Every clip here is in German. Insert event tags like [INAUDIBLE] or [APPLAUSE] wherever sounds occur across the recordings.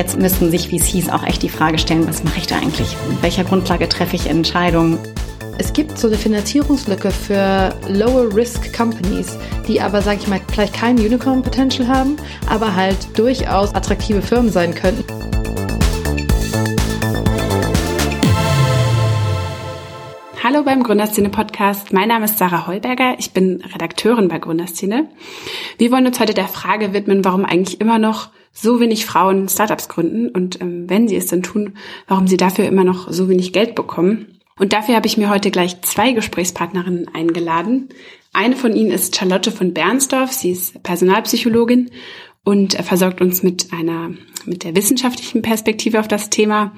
Jetzt müssten sich VCs auch echt die Frage stellen, was mache ich da eigentlich? Mit welcher Grundlage treffe ich Entscheidungen? Es gibt so eine Finanzierungslücke für Lower-Risk-Companies, die aber, sage ich mal, vielleicht kein Unicorn-Potential haben, aber halt durchaus attraktive Firmen sein könnten. Hallo beim Gründerszene Podcast. Mein Name ist Sarah Heuberger. Ich bin Redakteurin bei Gründerszene. Wir wollen uns heute der Frage widmen, warum eigentlich immer noch so wenig Frauen Startups gründen und ähm, wenn sie es denn tun, warum sie dafür immer noch so wenig Geld bekommen. Und dafür habe ich mir heute gleich zwei Gesprächspartnerinnen eingeladen. Eine von ihnen ist Charlotte von Bernsdorf. Sie ist Personalpsychologin und versorgt uns mit einer, mit der wissenschaftlichen Perspektive auf das Thema.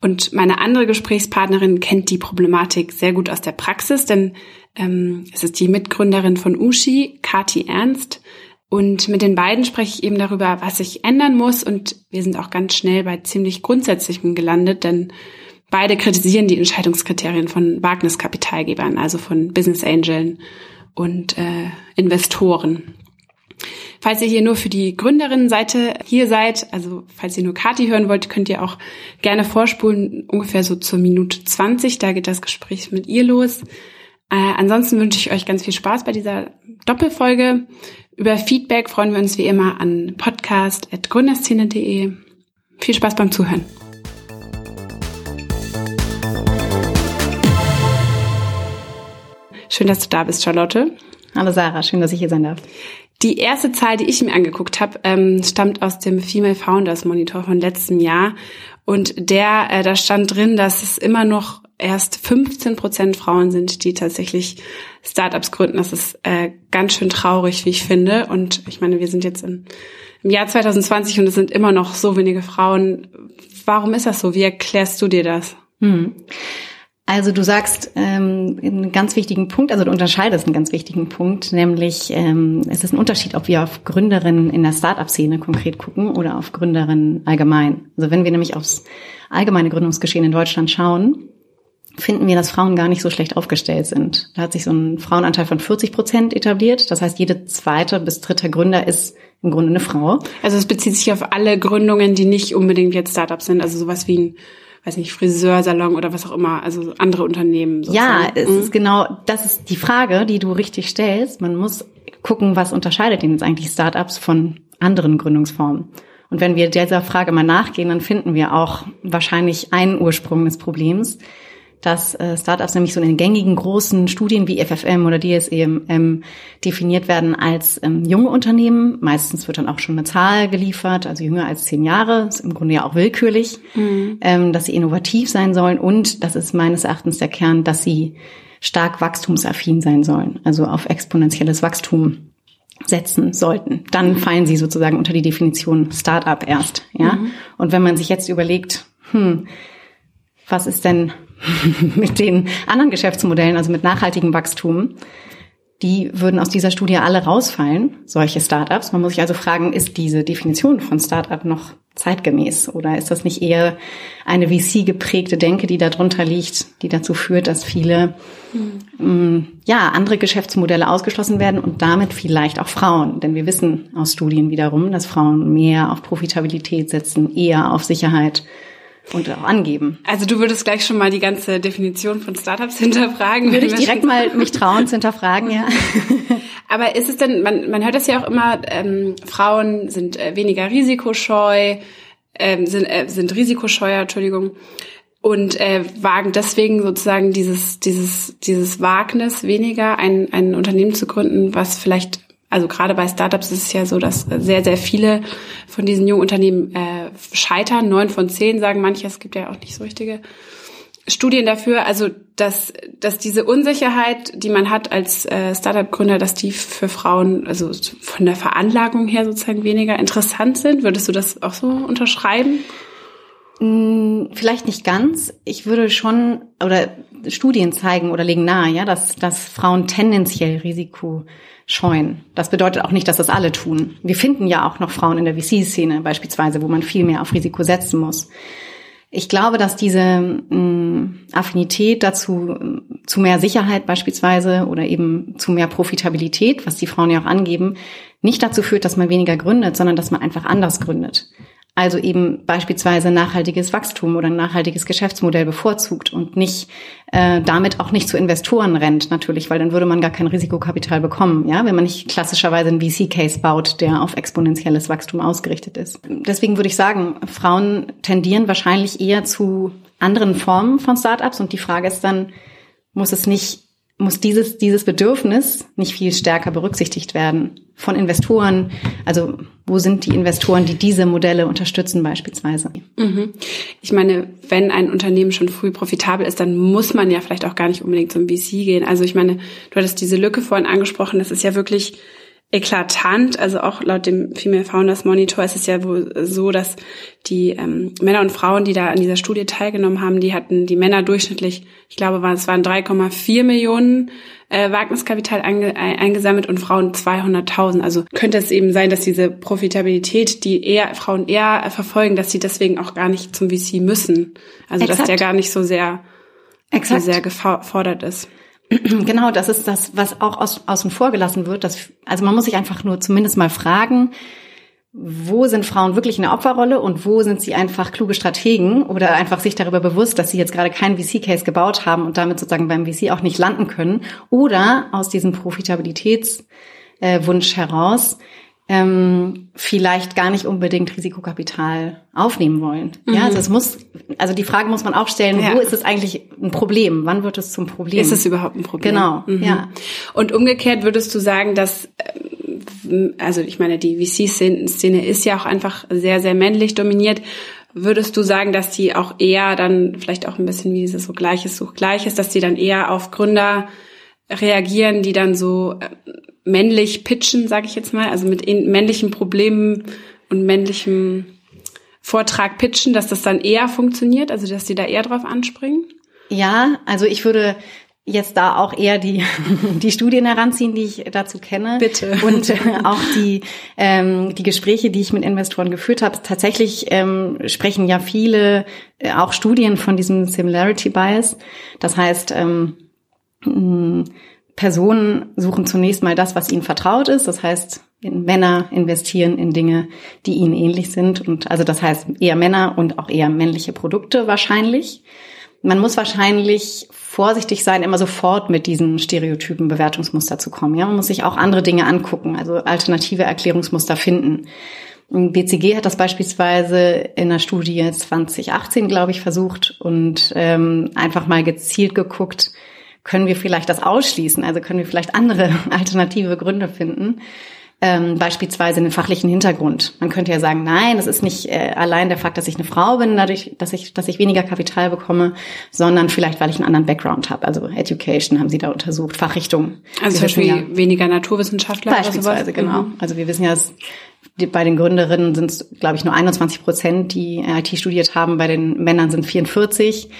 Und meine andere Gesprächspartnerin kennt die Problematik sehr gut aus der Praxis, denn ähm, es ist die Mitgründerin von Ushi, Kati Ernst. Und mit den beiden spreche ich eben darüber, was sich ändern muss. Und wir sind auch ganz schnell bei ziemlich Grundsätzlichem gelandet, denn beide kritisieren die Entscheidungskriterien von Wagniskapitalgebern, also von Business Angeln und äh, Investoren. Falls ihr hier nur für die Gründerinnenseite hier seid, also falls ihr nur Kati hören wollt, könnt ihr auch gerne vorspulen, ungefähr so zur Minute 20. Da geht das Gespräch mit ihr los. Äh, ansonsten wünsche ich euch ganz viel Spaß bei dieser Doppelfolge. Über Feedback freuen wir uns wie immer an podcast.gründerszene.de. Viel Spaß beim Zuhören. Schön, dass du da bist, Charlotte. Hallo Sarah, schön, dass ich hier sein darf. Die erste Zahl, die ich mir angeguckt habe, ähm, stammt aus dem Female Founders Monitor von letztem Jahr. Und der, äh, da stand drin, dass es immer noch erst 15 Prozent Frauen sind, die tatsächlich Startups gründen. Das ist äh, ganz schön traurig, wie ich finde. Und ich meine, wir sind jetzt in, im Jahr 2020 und es sind immer noch so wenige Frauen. Warum ist das so? Wie erklärst du dir das? Hm. Also du sagst ähm, einen ganz wichtigen Punkt, also du unterscheidest einen ganz wichtigen Punkt, nämlich ähm, es ist ein Unterschied, ob wir auf Gründerinnen in der Startup-Szene konkret gucken oder auf Gründerinnen allgemein. Also wenn wir nämlich aufs allgemeine Gründungsgeschehen in Deutschland schauen, finden wir, dass Frauen gar nicht so schlecht aufgestellt sind. Da hat sich so ein Frauenanteil von 40 Prozent etabliert. Das heißt, jede zweite bis dritte Gründer ist im Grunde eine Frau. Also es bezieht sich auf alle Gründungen, die nicht unbedingt jetzt Startups sind, also sowas wie ein weiß nicht, Friseursalon oder was auch immer, also andere Unternehmen. Sozusagen. Ja, es mhm. ist genau, das ist die Frage, die du richtig stellst. Man muss gucken, was unterscheidet denn jetzt eigentlich Startups von anderen Gründungsformen. Und wenn wir dieser Frage mal nachgehen, dann finden wir auch wahrscheinlich einen Ursprung des Problems, dass äh, Startups nämlich so in den gängigen großen Studien wie FFM oder DSEM definiert werden als ähm, junge Unternehmen. Meistens wird dann auch schon eine Zahl geliefert, also jünger als zehn Jahre, ist im Grunde ja auch willkürlich, mhm. ähm, dass sie innovativ sein sollen und das ist meines Erachtens der Kern, dass sie stark wachstumsaffin sein sollen, also auf exponentielles Wachstum setzen sollten. Dann mhm. fallen sie sozusagen unter die Definition Startup erst, ja. Mhm. Und wenn man sich jetzt überlegt, hm, was ist denn [LAUGHS] mit den anderen Geschäftsmodellen, also mit nachhaltigem Wachstum, die würden aus dieser Studie alle rausfallen, solche Startups. Man muss sich also fragen, ist diese Definition von Startup noch zeitgemäß oder ist das nicht eher eine VC geprägte Denke, die darunter liegt, die dazu führt, dass viele mhm. ja andere Geschäftsmodelle ausgeschlossen werden und damit vielleicht auch Frauen, denn wir wissen aus Studien wiederum, dass Frauen mehr auf Profitabilität setzen, eher auf Sicherheit und auch angeben. Also du würdest gleich schon mal die ganze Definition von Startups [LAUGHS] hinterfragen. Würde ich direkt mal mich trauen zu hinterfragen, ja. [LAUGHS] Aber ist es denn, man, man hört das ja auch immer, ähm, Frauen sind äh, weniger risikoscheu, ähm, sind, äh, sind risikoscheuer, Entschuldigung, und äh, wagen deswegen sozusagen dieses, dieses, dieses Wagnis weniger, ein, ein Unternehmen zu gründen, was vielleicht also gerade bei Startups ist es ja so, dass sehr, sehr viele von diesen jungen Unternehmen äh, scheitern. Neun von zehn sagen manche, es gibt ja auch nicht so richtige Studien dafür, also dass, dass diese Unsicherheit, die man hat als äh, Startup-Gründer, dass die für Frauen, also von der Veranlagung her sozusagen weniger interessant sind. Würdest du das auch so unterschreiben? Hm, vielleicht nicht ganz. Ich würde schon, oder Studien zeigen oder legen nahe, ja, dass, dass Frauen tendenziell Risiko scheuen. Das bedeutet auch nicht, dass das alle tun. Wir finden ja auch noch Frauen in der VC-Szene beispielsweise, wo man viel mehr auf Risiko setzen muss. Ich glaube, dass diese mh, mm, Affinität dazu zu mehr Sicherheit beispielsweise oder eben zu mehr Profitabilität, was die Frauen ja auch angeben, nicht dazu führt, dass man weniger gründet, sondern dass man einfach anders gründet. Also eben beispielsweise nachhaltiges Wachstum oder ein nachhaltiges Geschäftsmodell bevorzugt und nicht äh, damit auch nicht zu Investoren rennt, natürlich, weil dann würde man gar kein Risikokapital bekommen, ja, wenn man nicht klassischerweise einen VC-Case baut, der auf exponentielles Wachstum ausgerichtet ist. Deswegen würde ich sagen, Frauen tendieren wahrscheinlich eher zu anderen Formen von Startups und die Frage ist dann, muss es nicht muss dieses, dieses Bedürfnis nicht viel stärker berücksichtigt werden von Investoren? Also wo sind die Investoren, die diese Modelle unterstützen beispielsweise? Mhm. Ich meine, wenn ein Unternehmen schon früh profitabel ist, dann muss man ja vielleicht auch gar nicht unbedingt zum VC gehen. Also ich meine, du hattest diese Lücke vorhin angesprochen, das ist ja wirklich eklatant. Also auch laut dem Female Founders Monitor ist es ja wohl so, dass die ähm, Männer und Frauen, die da an dieser Studie teilgenommen haben, die hatten die Männer durchschnittlich, ich glaube, es waren 3,4 Millionen äh, Wagniskapital einge eingesammelt und Frauen 200.000. Also könnte es eben sein, dass diese Profitabilität, die eher Frauen eher verfolgen, dass sie deswegen auch gar nicht zum VC müssen. Also Exakt. dass der gar nicht so sehr, so sehr gefordert ist. [CLEARS THROAT] Genau, das ist das, was auch aus, außen vor gelassen wird. Dass, also man muss sich einfach nur zumindest mal fragen, wo sind Frauen wirklich in der Opferrolle und wo sind sie einfach kluge Strategen oder einfach sich darüber bewusst, dass sie jetzt gerade keinen VC-Case gebaut haben und damit sozusagen beim VC auch nicht landen können oder aus diesem Profitabilitätswunsch äh, heraus ähm, vielleicht gar nicht unbedingt Risikokapital aufnehmen wollen. Mhm. Ja, also es muss, also die Frage muss man auch stellen, ja. wo ist es eigentlich ein Problem? Wann wird es zum Problem? Ist es überhaupt ein Problem? Genau, mhm. ja. Und umgekehrt würdest du sagen, dass, ähm, also ich meine, die VC-Szene ist ja auch einfach sehr, sehr männlich dominiert. Würdest du sagen, dass die auch eher dann, vielleicht auch ein bisschen wie dieses so Gleiches sucht Gleiches, dass die dann eher auf Gründer reagieren, die dann so äh, männlich pitchen, sage ich jetzt mal, also mit männlichen Problemen und männlichem Vortrag pitchen, dass das dann eher funktioniert, also dass die da eher drauf anspringen? Ja, also ich würde jetzt da auch eher die, [LAUGHS] die Studien heranziehen, die ich dazu kenne. Bitte. [LAUGHS] Und äh, auch die, ähm, die Gespräche, die ich mit Investoren geführt habe. Tatsächlich ähm, sprechen ja viele, äh, auch Studien von diesem Similarity Bias. Das heißt, ähm, Personen suchen zunächst mal das, was ihnen vertraut ist. Das heißt, Männer investieren in Dinge, die ihnen ähnlich sind. Und also das heißt eher Männer und auch eher männliche Produkte wahrscheinlich. Man muss wahrscheinlich vorsichtig sein, immer sofort mit diesen Stereotypen Bewertungsmuster zu kommen. Ja, man muss sich auch andere Dinge angucken, also alternative Erklärungsmuster finden. BCG hat das beispielsweise in der Studie 2018, glaube ich, versucht und ähm, einfach mal gezielt geguckt, können wir vielleicht das ausschließen? Also können wir vielleicht andere [LAUGHS] alternative Gründe finden? Ähm, beispielsweise einen fachlichen Hintergrund. Man könnte ja sagen, nein, das ist nicht äh, allein der Fakt, dass ich eine Frau bin, dadurch, dass ich, dass ich weniger Kapital bekomme, sondern vielleicht, weil ich einen anderen Background habe. Also Education haben sie da untersucht, Fachrichtung. Also zum Beispiel ja, weniger Naturwissenschaftler. Beispielsweise, genau. Mhm. Also wir wissen ja, dass die, bei den Gründerinnen sind es, glaube ich, nur 21 Prozent, die IT studiert haben. Bei den Männern sind 44.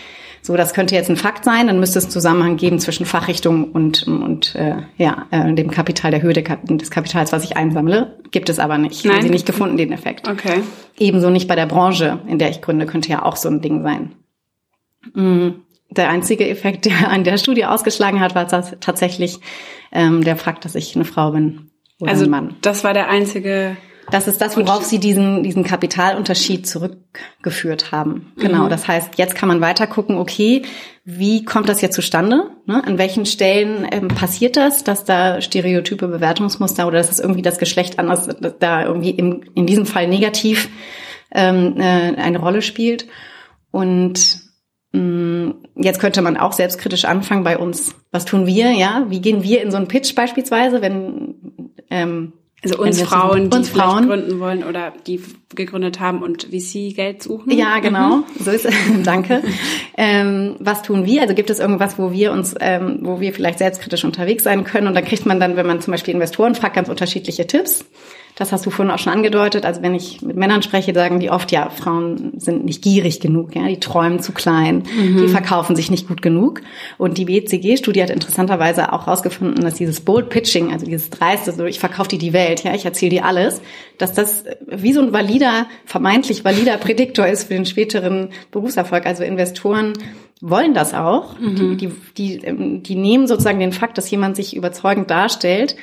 So, das könnte jetzt ein Fakt sein, dann müsste es einen Zusammenhang geben zwischen Fachrichtung und, und äh, ja, äh, dem Kapital, der Höhe des Kapitals, was ich einsammle. Gibt es aber nicht. Nein. Haben sie nicht gefunden, den Effekt. Okay. Ebenso nicht bei der Branche, in der ich gründe, könnte ja auch so ein Ding sein. Mm, der einzige Effekt, der an der Studie ausgeschlagen hat, war tatsächlich ähm, der Fakt, dass ich eine Frau bin oder also, ein Mann. Das war der einzige das ist das, worauf sie diesen, diesen Kapitalunterschied zurückgeführt haben. Genau. Mhm. Das heißt, jetzt kann man weiter gucken, okay, wie kommt das jetzt zustande? Ne? An welchen Stellen ähm, passiert das, dass da stereotype Bewertungsmuster oder dass das irgendwie das Geschlecht anders, da irgendwie im, in diesem Fall negativ ähm, äh, eine Rolle spielt? Und mm, Jetzt könnte man auch selbstkritisch anfangen bei uns. Was tun wir? Ja, wie gehen wir in so einen Pitch beispielsweise, wenn ähm, also uns Frauen, die uns Frauen gründen wollen oder die gegründet haben und VC Geld suchen. Ja, genau. Mhm. So ist es. [LAUGHS] Danke. ähm, was tun wir? Also gibt es irgendwas, wo wir uns, ähm, wo wir vielleicht selbstkritisch unterwegs sein können? Und da kriegt man dann, wenn man zum Beispiel Investoren fragt, ganz unterschiedliche Tipps. Das hast du vorhin auch schon angedeutet. Also wenn ich mit Männern spreche, sagen die oft, ja, Frauen sind nicht gierig genug, ja, die träumen zu klein, mhm. die verkaufen sich nicht gut genug. Und die BCG-Studie hat interessanterweise auch herausgefunden, dass dieses Bold Pitching, also dieses dreiste, so ich verkaufe dir die Welt, ja, ich erzähle dir alles, dass das wie so ein valider, vermeintlich valider Prädiktor ist für den späteren Berufserfolg. Also Investoren wollen das auch. Mhm. Die, die, die, die nehmen sozusagen den Fakt, dass jemand sich überzeugend darstellt,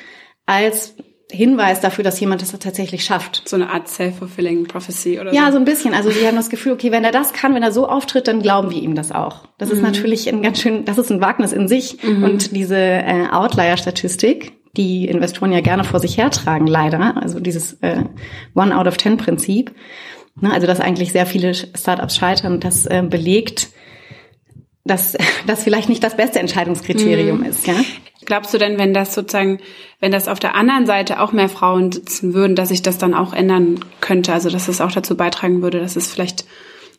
als Hinweis dafür, dass jemand das tatsächlich schafft. So eine Art self-fulfilling prophecy oder Ja, so. so ein bisschen. Also die haben das Gefühl, okay, wenn er das kann, wenn er so auftritt, dann glauben wir ihm das auch. Das ist natürlich ein ganz schön, das ist ein Wagnis in sich. Und diese äh, Outlier-Statistik, die Investoren ja gerne vor sich hertragen, leider, also dieses äh, One out of Ten Prinzip, ne, also dass eigentlich sehr viele Startups scheitern, das äh, belegt, dass [LAUGHS] das vielleicht nicht das beste Entscheidungskriterium ist, ja. Glaubst du denn, wenn das sozusagen, wenn das auf der anderen Seite auch mehr Frauen sitzen würden, dass sich das dann auch ändern könnte? Also dass es auch dazu beitragen würde, dass es vielleicht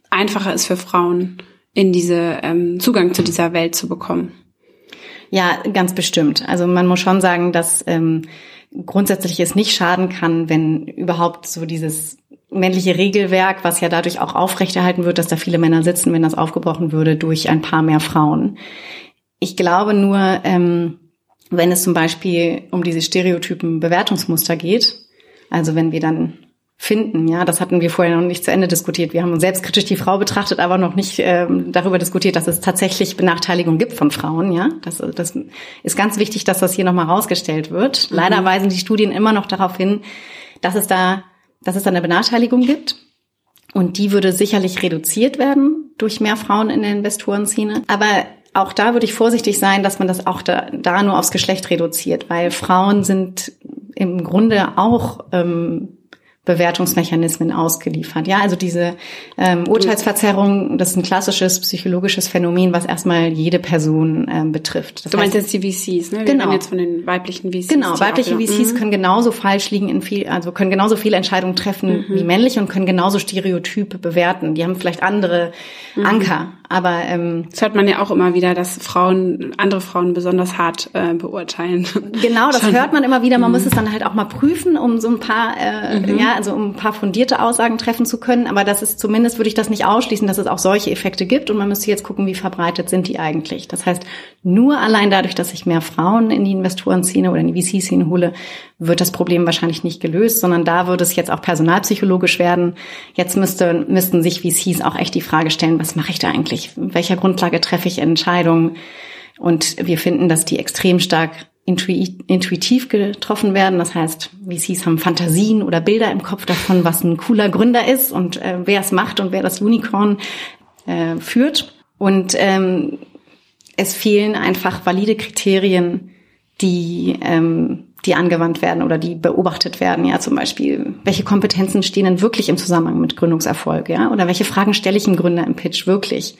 einfacher ist für Frauen, in diese ähm, Zugang zu dieser Welt zu bekommen? Ja, ganz bestimmt. Also man muss schon sagen, dass ähm, grundsätzlich es nicht schaden kann, wenn überhaupt so dieses männliche Regelwerk, was ja dadurch auch aufrechterhalten wird, dass da viele Männer sitzen, wenn das aufgebrochen würde durch ein paar mehr Frauen. Ich glaube nur, ähm, wenn es zum Beispiel um diese Stereotypen Bewertungsmuster geht, also wenn wir dann finden, ja, das hatten wir vorher noch nicht zu Ende diskutiert. Wir haben selbstkritisch die Frau betrachtet, aber noch nicht ähm, darüber diskutiert, dass es tatsächlich Benachteiligung gibt von Frauen, ja. Das, das ist ganz wichtig, dass das hier nochmal rausgestellt wird. Leider weisen die Studien immer noch darauf hin, dass es da, dass es eine Benachteiligung gibt. Und die würde sicherlich reduziert werden durch mehr Frauen in der Investorenszene. Aber auch da würde ich vorsichtig sein, dass man das auch da, da nur aufs Geschlecht reduziert, weil Frauen sind im Grunde auch ähm, Bewertungsmechanismen ausgeliefert. Ja, also diese ähm, Urteilsverzerrung, das ist ein klassisches psychologisches Phänomen, was erstmal jede Person ähm, betrifft. Das Du meinst heißt, jetzt die VCs, ne? Wir Genau. jetzt von den weiblichen VCs. Genau, weibliche auch VCs Mhm. können genauso falsch liegen in viel, also können genauso viele Entscheidungen treffen wie männliche und können genauso Stereotype bewerten. Die haben vielleicht andere Anker, aber ähm, Das hört man ja auch immer wieder, dass Frauen, andere Frauen besonders hart äh, beurteilen. Genau, das Schon. hört man immer wieder. Man muss es dann halt auch mal prüfen, um so ein paar, äh, ja, also um ein paar fundierte Aussagen treffen zu können. Aber das ist zumindest würde ich das nicht ausschließen, dass es auch solche Effekte gibt. Und man müsste jetzt gucken, wie verbreitet sind die eigentlich. Das heißt, nur allein dadurch, dass ich mehr Frauen in die Investorenszene oder in die VC-Szene hole, wird das Problem wahrscheinlich nicht gelöst, sondern da würde es jetzt auch personalpsychologisch werden. Jetzt müsste, müssten sich VCs auch echt die Frage stellen, was mache ich da eigentlich? Welcher Grundlage treffe ich Entscheidungen? Und wir finden, dass die extrem stark intui- intuitiv getroffen werden. Das heißt, VCs haben Fantasien oder Bilder im Kopf davon, was ein cooler Gründer ist und äh, wer es macht und wer das Unicorn äh, führt. Und ähm, es fehlen einfach valide Kriterien, die, ähm, die angewandt werden oder die beobachtet werden. Ja, zum Beispiel, welche Kompetenzen stehen denn wirklich im Zusammenhang mit Gründungserfolg? Ja, oder welche Fragen stelle ich dem Gründer im Pitch wirklich?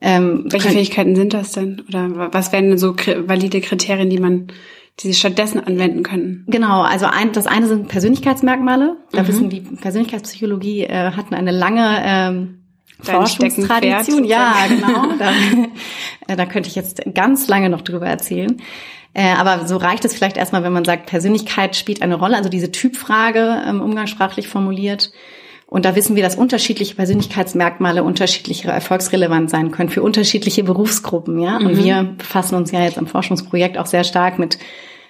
Ähm, Welche können- Fähigkeiten sind das denn? Oder was wären so valide Kriterien, die man, die sie stattdessen anwenden könnten? Genau, also ein, das eine sind Persönlichkeitsmerkmale. Da wissen die Persönlichkeitspsychologie äh, hatten eine lange ähm, Forschungstradition. Ja, genau. Da, [LAUGHS] äh, da könnte ich jetzt ganz lange noch drüber erzählen. Äh, aber so reicht es vielleicht erstmal, wenn man sagt, Persönlichkeit spielt eine Rolle, also diese Typfrage ähm, umgangssprachlich formuliert. Und da wissen wir, dass unterschiedliche Persönlichkeitsmerkmale unterschiedlich erfolgsrelevant sein können für unterschiedliche Berufsgruppen, ja. Und wir befassen uns ja jetzt am Forschungsprojekt auch sehr stark mit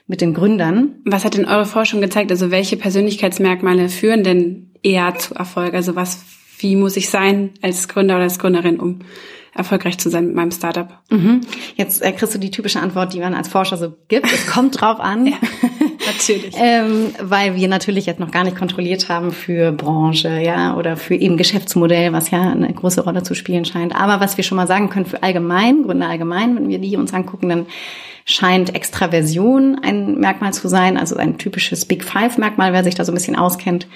mit den Gründern. Was hat denn eure Forschung gezeigt? Also welche Persönlichkeitsmerkmale führen denn eher zu Erfolg? Also was, wie muss ich sein als Gründer oder als Gründerin, um erfolgreich zu sein mit meinem Startup? Mhm. Jetzt äh, kriegst du die typische Antwort, die man als Forscher so gibt. Es kommt drauf an. [LAUGHS] Natürlich. ähm, weil wir natürlich jetzt noch gar nicht kontrolliert haben für Branche, ja, oder für eben Geschäftsmodell, was ja eine große Rolle zu spielen scheint. Aber was wir schon mal sagen können für allgemein, Gründe allgemein, wenn wir die uns angucken, dann scheint Extraversion ein Merkmal zu sein, also ein typisches Big Five Merkmal, wer sich da so ein bisschen auskennt.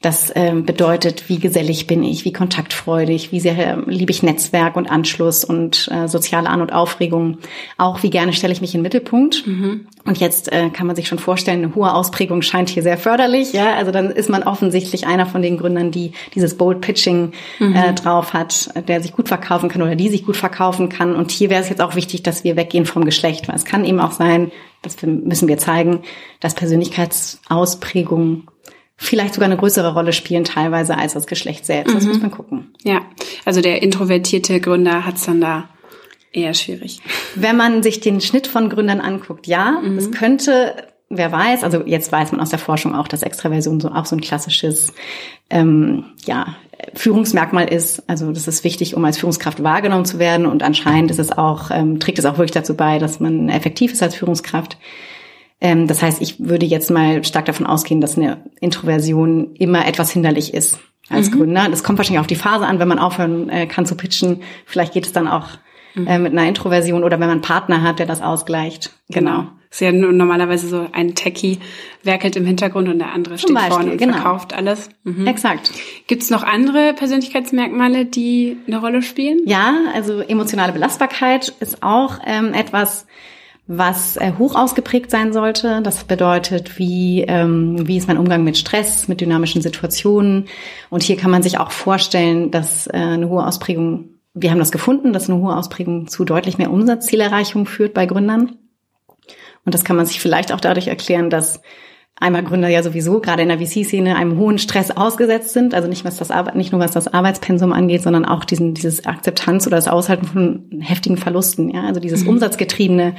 Das ähm, bedeutet, wie gesellig bin ich, wie kontaktfreudig, wie sehr ähm, liebe ich Netzwerk und Anschluss und äh, soziale An- und Aufregung. Auch wie gerne stelle ich mich in den Mittelpunkt. Und jetzt äh, kann man sich schon vorstellen, eine hohe Ausprägung scheint hier sehr förderlich. Ja, also dann ist man offensichtlich einer von den Gründern, die dieses Bold Pitching äh, drauf hat, der sich gut verkaufen kann oder die sich gut verkaufen kann. Und hier wäre es jetzt auch wichtig, dass wir weggehen vom Geschlecht, weil es kann eben auch sein, das müssen wir zeigen, dass Persönlichkeitsausprägungen vielleicht sogar eine größere Rolle spielen teilweise als das Geschlecht selbst. Das muss man gucken. Ja, also der introvertierte Gründer hat's dann da eher schwierig. Wenn man sich den Schnitt von Gründern anguckt, ja, es könnte, wer weiß, also jetzt weiß man aus der Forschung auch, dass Extraversion so auch so ein klassisches ähm, ja, Führungsmerkmal ist. Also das ist wichtig, um als Führungskraft wahrgenommen zu werden und anscheinend ist es auch, ähm, trägt es auch wirklich dazu bei, dass man effektiv ist als Führungskraft. Ähm, das heißt, ich würde jetzt mal stark davon ausgehen, dass eine Introversion immer etwas hinderlich ist als mhm. Gründer. Das kommt wahrscheinlich auf die Phase an, wenn man aufhören äh, kann zu pitchen. Vielleicht geht es dann auch mhm. äh, mit einer Introversion oder wenn man einen Partner hat, der das ausgleicht. Genau. genau. Ist ja normalerweise so ein Techie werkelt im Hintergrund und der andere Zum steht Beispiel, vorne und genau. verkauft alles. Mhm. Exakt. Gibt es noch andere Persönlichkeitsmerkmale, die eine Rolle spielen? Ja, also emotionale Belastbarkeit ist auch ähm, etwas, was äh, hoch ausgeprägt sein sollte. Das bedeutet, wie, ähm, wie ist mein Umgang mit Stress, mit dynamischen Situationen. Und hier kann man sich auch vorstellen, dass äh, eine hohe Ausprägung, wir haben das gefunden, dass eine hohe Ausprägung zu deutlich mehr Umsatzzielerreichung führt bei Gründern. Und das kann man sich vielleicht auch dadurch erklären, dass einmal Gründer ja sowieso gerade in der VC-Szene einem hohen Stress ausgesetzt sind, also nicht was das Arbeit, nicht nur was das Arbeitspensum angeht, sondern auch diesen dieses Akzeptanz oder das Aushalten von heftigen Verlusten, ja, also dieses mhm. umsatzgetriebene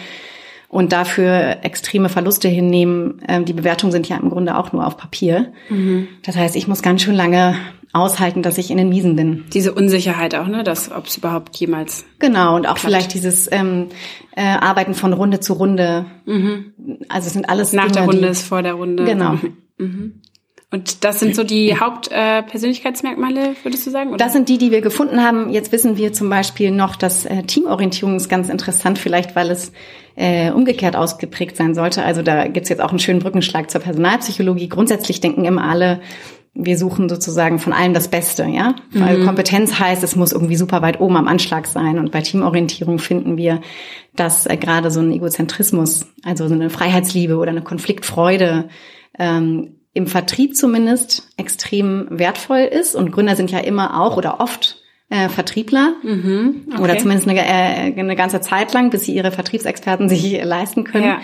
und dafür extreme Verluste hinnehmen. Ähm, die Bewertungen sind ja im Grunde auch nur auf Papier. Mhm. Das heißt, ich muss ganz schön lange aushalten, dass ich in den Miesen bin. Diese Unsicherheit auch, ne, dass ob es überhaupt jemals. Genau und auch klappt. vielleicht dieses ähm, äh, Arbeiten von Runde zu Runde. Mhm. Also es sind alles nach Dinge, der Runde ist vor der Runde. Genau. Mhm. Und das sind so die Hauptpersönlichkeitsmerkmale, äh, würdest du sagen? Oder? Das sind die, die wir gefunden haben. Jetzt wissen wir zum Beispiel noch, dass äh, Teamorientierung ist ganz interessant, vielleicht weil es äh, umgekehrt ausgeprägt sein sollte. Also da gibt's jetzt auch einen schönen Brückenschlag zur Personalpsychologie. Grundsätzlich denken immer alle, wir suchen sozusagen von allem das Beste, ja. Weil mhm. Kompetenz heißt, es muss irgendwie super weit oben am Anschlag sein. Und bei Teamorientierung finden wir, dass äh, gerade so ein Egozentrismus, also so eine Freiheitsliebe oder eine Konfliktfreude ähm, im Vertrieb zumindest extrem wertvoll ist. Und Gründer sind ja immer auch oder oft äh, Vertriebler mhm, okay. oder zumindest eine, äh, eine ganze Zeit lang, bis sie ihre Vertriebsexperten [LAUGHS] sich leisten können. Ja.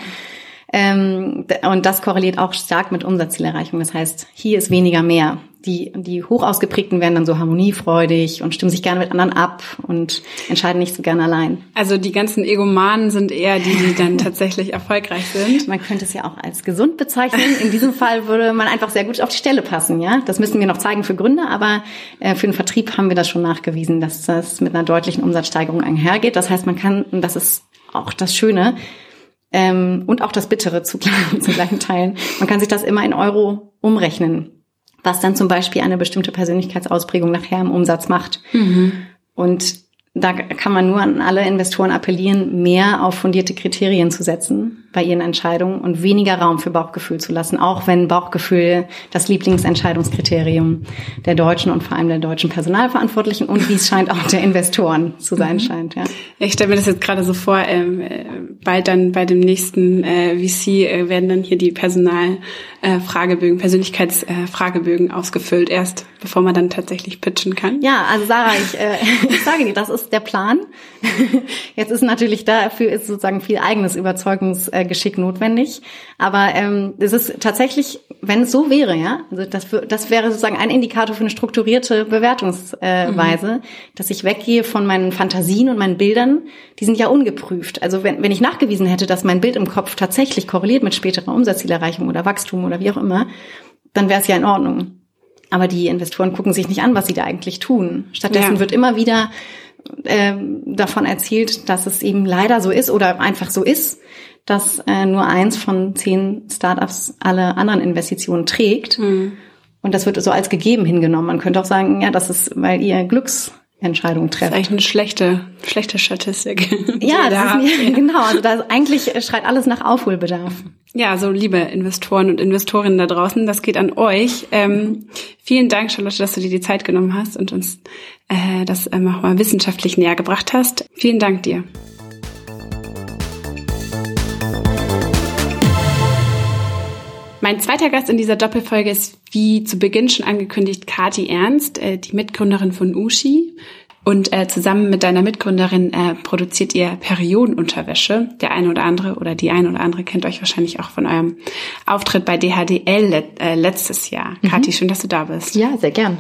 Ähm, und das korreliert auch stark mit Umsatzzielerreichung. Das heißt, hier ist weniger mehr. Die, die hoch ausgeprägten werden dann so harmoniefreudig und stimmen sich gerne mit anderen ab und entscheiden nicht so gerne allein. Also die ganzen Egomanen sind eher die, die dann tatsächlich erfolgreich sind. Man könnte es ja auch als gesund bezeichnen. In diesem Fall würde man einfach sehr gut auf die Stelle passen, ja. Das müssen wir noch zeigen für Gründer, aber äh, für den Vertrieb haben wir das schon nachgewiesen, dass das mit einer deutlichen Umsatzsteigerung einhergeht. Das heißt, man kann, und das ist auch das Schöne, ähm, und auch das Bittere zu, [LAUGHS] zu gleichen Teilen. Man kann sich das immer in Euro umrechnen, was dann zum Beispiel eine bestimmte Persönlichkeitsausprägung nachher im Umsatz macht. Mhm. Und da kann man nur an alle Investoren appellieren, mehr auf fundierte Kriterien zu setzen bei ihren Entscheidungen und weniger Raum für Bauchgefühl zu lassen, auch wenn Bauchgefühl das Lieblingsentscheidungskriterium der Deutschen und vor allem der deutschen Personalverantwortlichen und wie es scheint auch der Investoren zu sein mhm. scheint. Ja. Ich stelle mir das jetzt gerade so vor, ähm, äh, bald dann bei dem nächsten äh, VC äh, werden dann hier die Personalfragebögen, äh, Persönlichkeitsfragebögen ausgefüllt, erst bevor man dann tatsächlich pitchen kann. Ja, also Sarah, ich, äh, [LAUGHS] ich sage dir, das ist der Plan. [LAUGHS] Jetzt ist natürlich dafür ist sozusagen viel eigenes Überzeugungsgeschick notwendig. Aber ähm, es ist tatsächlich, wenn es so wäre, ja, also das, das wäre sozusagen ein Indikator für eine strukturierte Bewertungsweise, äh, mhm. dass ich weggehe von meinen Fantasien und meinen Bildern. Die sind ja ungeprüft. Also wenn, wenn ich nachgewiesen hätte, dass mein Bild im Kopf tatsächlich korreliert mit späterer Umsatzzielerreichung oder Wachstum oder wie auch immer, dann wäre es ja in Ordnung. Aber die Investoren gucken sich nicht an, was sie da eigentlich tun. Stattdessen ja. wird immer wieder äh, davon erzählt, dass es eben leider so ist oder einfach so ist, dass äh, nur eins von zehn Startups alle anderen Investitionen trägt. Mhm. Und das wird so als gegeben hingenommen. Man könnte auch sagen, ja, das ist, weil ihr Glücksentscheidungen trefft. Das ist eigentlich eine schlechte, schlechte Statistik. [LAUGHS] Ja, das ist, ja, [LAUGHS] genau. Also da eigentlich schreit alles nach Aufholbedarf. Ja, so liebe Investoren und Investorinnen da draußen, das geht an euch. Ähm, vielen Dank, Charlotte, dass du dir die Zeit genommen hast und uns äh, das ähm, auch mal wissenschaftlich näher gebracht hast. Vielen Dank dir. Mein zweiter Gast in dieser Doppelfolge ist, wie zu Beginn schon angekündigt, Kati Ernst, äh, die Mitgründerin von Ushi. Und äh, zusammen mit deiner Mitgründerin äh, produziert ihr Periodenunterwäsche. Der eine oder andere oder die eine oder andere kennt euch wahrscheinlich auch von eurem Auftritt bei DHDL let, äh, letztes Jahr. Mhm. Kathi, schön, dass du da bist. Ja, sehr gern.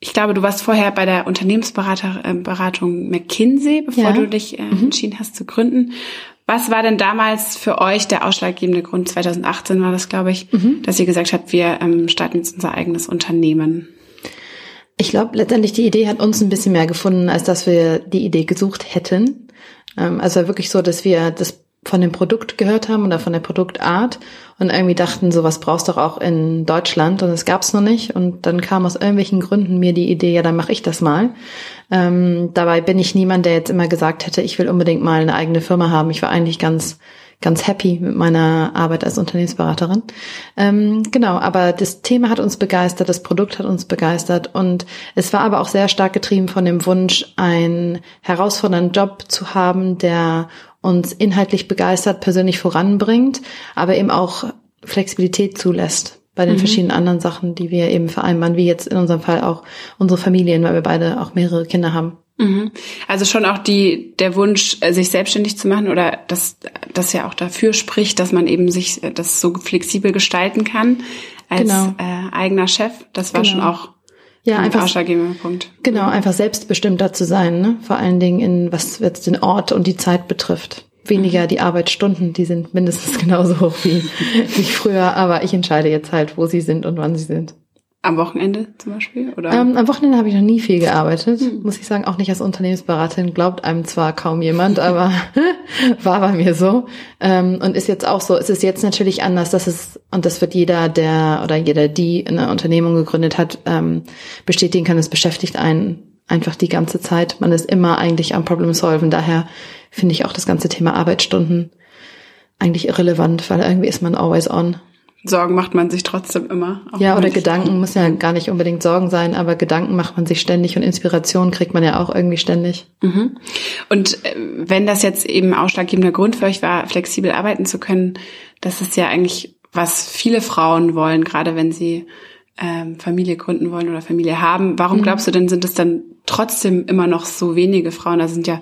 Ich glaube, du warst vorher bei der Unternehmensberatung äh, McKinsey, bevor ja. du dich äh, mhm. entschieden hast zu gründen. Was war denn damals für euch der ausschlaggebende Grund? 2018 war das, glaube ich, mhm. dass ihr gesagt habt, wir ähm, starten jetzt unser eigenes Unternehmen. Ich glaube, letztendlich die Idee hat uns ein bisschen mehr gefunden, als dass wir die Idee gesucht hätten. Ähm, also wirklich so, dass wir das von dem Produkt gehört haben oder von der Produktart und irgendwie dachten, sowas brauchst du auch in Deutschland und es gab's noch nicht. Und dann kam aus irgendwelchen Gründen mir die Idee, ja, dann mache ich das mal. Ähm, dabei bin ich niemand, der jetzt immer gesagt hätte, ich will unbedingt mal eine eigene Firma haben. Ich war eigentlich ganz ganz happy mit meiner Arbeit als Unternehmensberaterin. Ähm, genau, aber das Thema hat uns begeistert, das Produkt hat uns begeistert und es war aber auch sehr stark getrieben von dem Wunsch, einen herausfordernden Job zu haben, der uns inhaltlich begeistert, persönlich voranbringt, aber eben auch Flexibilität zulässt bei den mhm. verschiedenen anderen Sachen, die wir eben vereinbaren, wie jetzt in unserem Fall auch unsere Familien, weil wir beide auch mehrere Kinder haben. Mhm. Also schon auch die, der Wunsch, äh, sich selbstständig zu machen oder dass das ja auch dafür spricht, dass man eben sich äh, das so flexibel gestalten kann als genau. äh, eigener Chef. Das war genau. schon auch ja, ein einfach, Punkt. Genau, einfach selbstbestimmter zu sein, ne? vor allen Dingen in was jetzt den Ort und die Zeit betrifft. Weniger mhm. die Arbeitsstunden, die sind mindestens [LAUGHS] genauso hoch wie, wie früher, aber ich entscheide jetzt halt, wo sie sind und wann sie sind. Am Wochenende zum Beispiel? Oder? Ähm, am Wochenende habe ich noch nie viel gearbeitet, hm. muss ich sagen. Auch nicht als Unternehmensberaterin glaubt einem zwar kaum jemand, [LAUGHS] aber [LAUGHS] war bei mir so. Ähm, und ist jetzt auch so. Es ist jetzt natürlich anders, dass es, und das wird jeder, der oder jeder, die eine Unternehmung gegründet hat, ähm, bestätigen kann, es beschäftigt einen einfach die ganze Zeit. Man ist immer eigentlich am Problem solven. Daher finde ich auch das ganze Thema Arbeitsstunden eigentlich irrelevant, weil irgendwie ist man always on. Sorgen macht man sich trotzdem immer. Ja, oder Gedanken muss ja gar nicht unbedingt Sorgen sein, aber Gedanken macht man sich ständig und Inspiration kriegt man ja auch irgendwie ständig. Mhm. Und äh, wenn das jetzt eben ausschlaggebender Grund für euch war, flexibel arbeiten zu können, das ist ja eigentlich, was viele Frauen wollen, gerade wenn sie ähm, Familie gründen wollen oder Familie haben. Warum mhm. glaubst du denn, sind es dann trotzdem immer noch so wenige Frauen? Da sind ja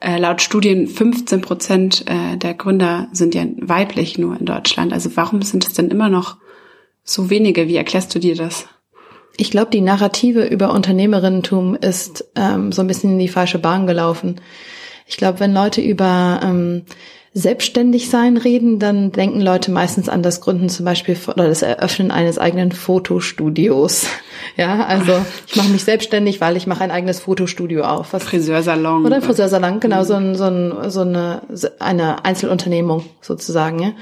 äh, laut Studien 15 Prozent äh, der Gründer sind ja weiblich nur in Deutschland. Also warum sind es denn immer noch so wenige? Wie erklärst du dir das? Ich glaube, die Narrative über Unternehmerinnentum ist ähm, so ein bisschen in die falsche Bahn gelaufen. Ich glaube, wenn Leute über ähm, selbstständig sein reden, dann denken Leute meistens an das Gründen zum Beispiel oder das Eröffnen eines eigenen Fotostudios. Ja, also ich mache mich selbstständig, weil ich mache ein eigenes Fotostudio auf. Was, Friseursalon. Oder Friseursalon, genau, so, ein, so, ein, so eine, eine Einzelunternehmung sozusagen. Ja.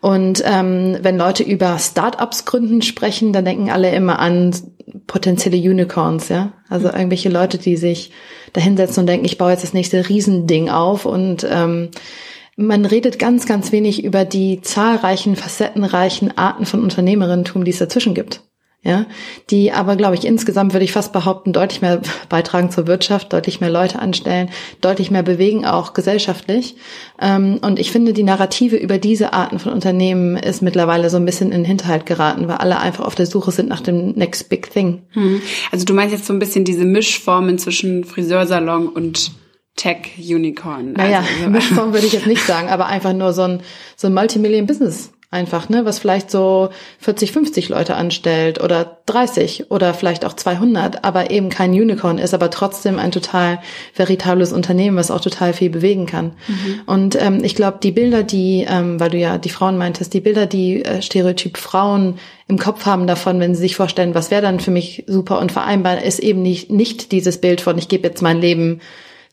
Und ähm, wenn Leute über Startups gründen sprechen, dann denken alle immer an potenzielle Unicorns, ja. Also irgendwelche Leute, die sich da hinsetzen und denken, ich baue jetzt das nächste Riesending auf und ähm, man redet ganz, ganz wenig über die zahlreichen, facettenreichen Arten von Unternehmerinnentum, die es dazwischen gibt. Ja, die aber, glaube ich, insgesamt würde ich fast behaupten, deutlich mehr beitragen zur Wirtschaft, deutlich mehr Leute anstellen, deutlich mehr bewegen, auch gesellschaftlich. Ähm, und ich finde, die Narrative über diese Arten von Unternehmen ist mittlerweile so ein bisschen in den Hinterhalt geraten, weil alle einfach auf der Suche sind nach dem Next Big Thing. Hm. Also du meinst jetzt so ein bisschen diese Mischformen zwischen Friseursalon und Tech-Unicorn. Naja, also, Mischform [LAUGHS] würde ich jetzt nicht sagen, aber einfach nur so ein, so ein Multimillion-Business einfach, ne, was vielleicht so 40, 50 Leute anstellt oder 30 oder vielleicht auch 200, aber eben kein Unicorn ist, aber trotzdem ein total veritables Unternehmen, was auch total viel bewegen kann. Mhm. Und ähm, ich glaube, die Bilder, die, ähm, weil du ja die Frauen meintest, die Bilder, die äh, Stereotyp Frauen im Kopf haben davon, wenn sie sich vorstellen, was wäre dann für mich super und vereinbar, ist eben nicht, nicht dieses Bild von, ich gebe jetzt mein Leben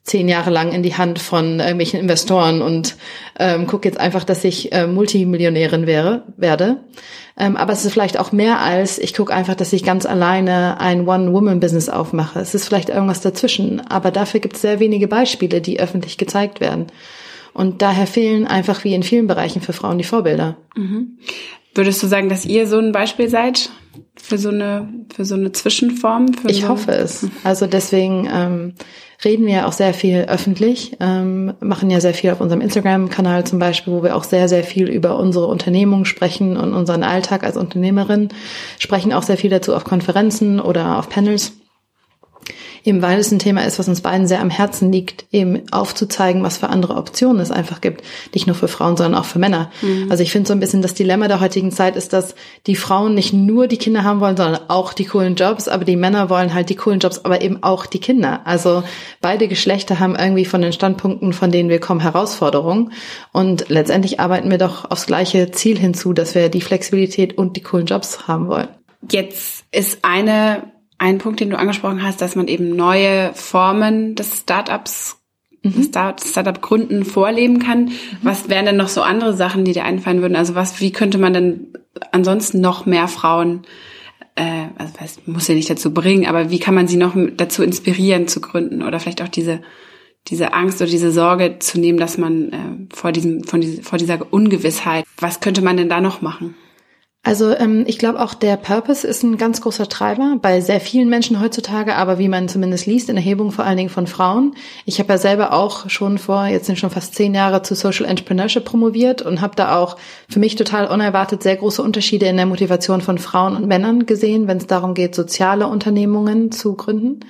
zehn Jahre lang in die Hand von irgendwelchen Investoren und ähm, gucke jetzt einfach, dass ich äh, Multimillionärin wäre, werde. Ähm, aber es ist vielleicht auch mehr als, ich gucke einfach, dass ich ganz alleine ein One-Woman-Business aufmache. Es ist vielleicht irgendwas dazwischen, aber dafür gibt es sehr wenige Beispiele, die öffentlich gezeigt werden. Und daher fehlen einfach wie in vielen Bereichen für Frauen die Vorbilder. Mhm. Würdest du sagen, dass ihr so ein Beispiel seid für so eine, für so eine Zwischenform? ich so hoffe es. [LAUGHS] Also deswegen ähm, reden wir auch sehr viel öffentlich, ähm, machen ja sehr viel auf unserem Instagram-Kanal zum Beispiel, wo wir auch sehr, sehr viel über unsere Unternehmung sprechen und unseren Alltag als Unternehmerin, sprechen auch sehr viel dazu auf Konferenzen oder auf Panels eben weil es ein Thema ist, was uns beiden sehr am Herzen liegt, eben aufzuzeigen, was für andere Optionen es einfach gibt. Nicht nur für Frauen, sondern auch für Männer. Mhm. Also ich finde so ein bisschen das Dilemma der heutigen Zeit ist, dass die Frauen nicht nur die Kinder haben wollen, sondern auch die coolen Jobs, aber die Männer wollen halt die coolen Jobs, aber eben auch die Kinder. Also beide Geschlechter haben irgendwie von den Standpunkten, von denen wir kommen, Herausforderungen. Und letztendlich arbeiten wir doch aufs gleiche Ziel hinzu, dass wir die Flexibilität und die coolen Jobs haben wollen. Jetzt ist eine ein Punkt, den du angesprochen hast, dass man eben neue Formen des Startups mhm. Startup gründen vorleben kann. Mhm. Was wären denn noch so andere Sachen, die dir einfallen würden? Also was, wie könnte man denn ansonsten noch mehr Frauen, äh, also was muss ja nicht dazu bringen, aber wie kann man sie noch dazu inspirieren zu gründen oder vielleicht auch diese diese Angst oder diese Sorge zu nehmen, dass man äh, vor diesem, von diese, vor dieser Ungewissheit, was könnte man denn da noch machen? Also ähm, ich glaube auch der Purpose ist ein ganz großer Treiber bei sehr vielen Menschen heutzutage, aber wie man zumindest liest in Erhebungen vor allen Dingen von Frauen. Ich habe ja selber auch schon vor, jetzt sind schon fast zehn Jahre zu Social Entrepreneurship promoviert und habe da auch für mich total unerwartet sehr große Unterschiede in der Motivation von Frauen und Männern gesehen, wenn es darum geht, soziale Unternehmungen zu gründen.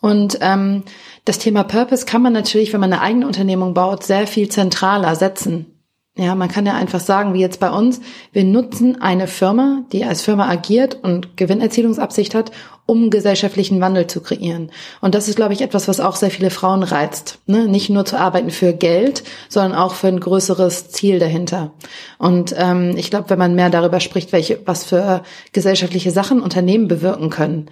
Und ähm, das Thema Purpose kann man natürlich, wenn man eine eigene Unternehmung baut, sehr viel zentraler setzen. Ja, man kann ja einfach sagen, wie jetzt bei uns, wir nutzen eine Firma, die als Firma agiert und Gewinnerzielungsabsicht hat, um gesellschaftlichen Wandel zu kreieren. Und das ist, glaube ich, etwas, was auch sehr viele Frauen reizt. Ne? Nicht nur zu arbeiten für Geld, sondern auch für ein größeres Ziel dahinter. Und ähm, ich glaube, wenn man mehr darüber spricht, welche, was für gesellschaftliche Sachen Unternehmen bewirken können,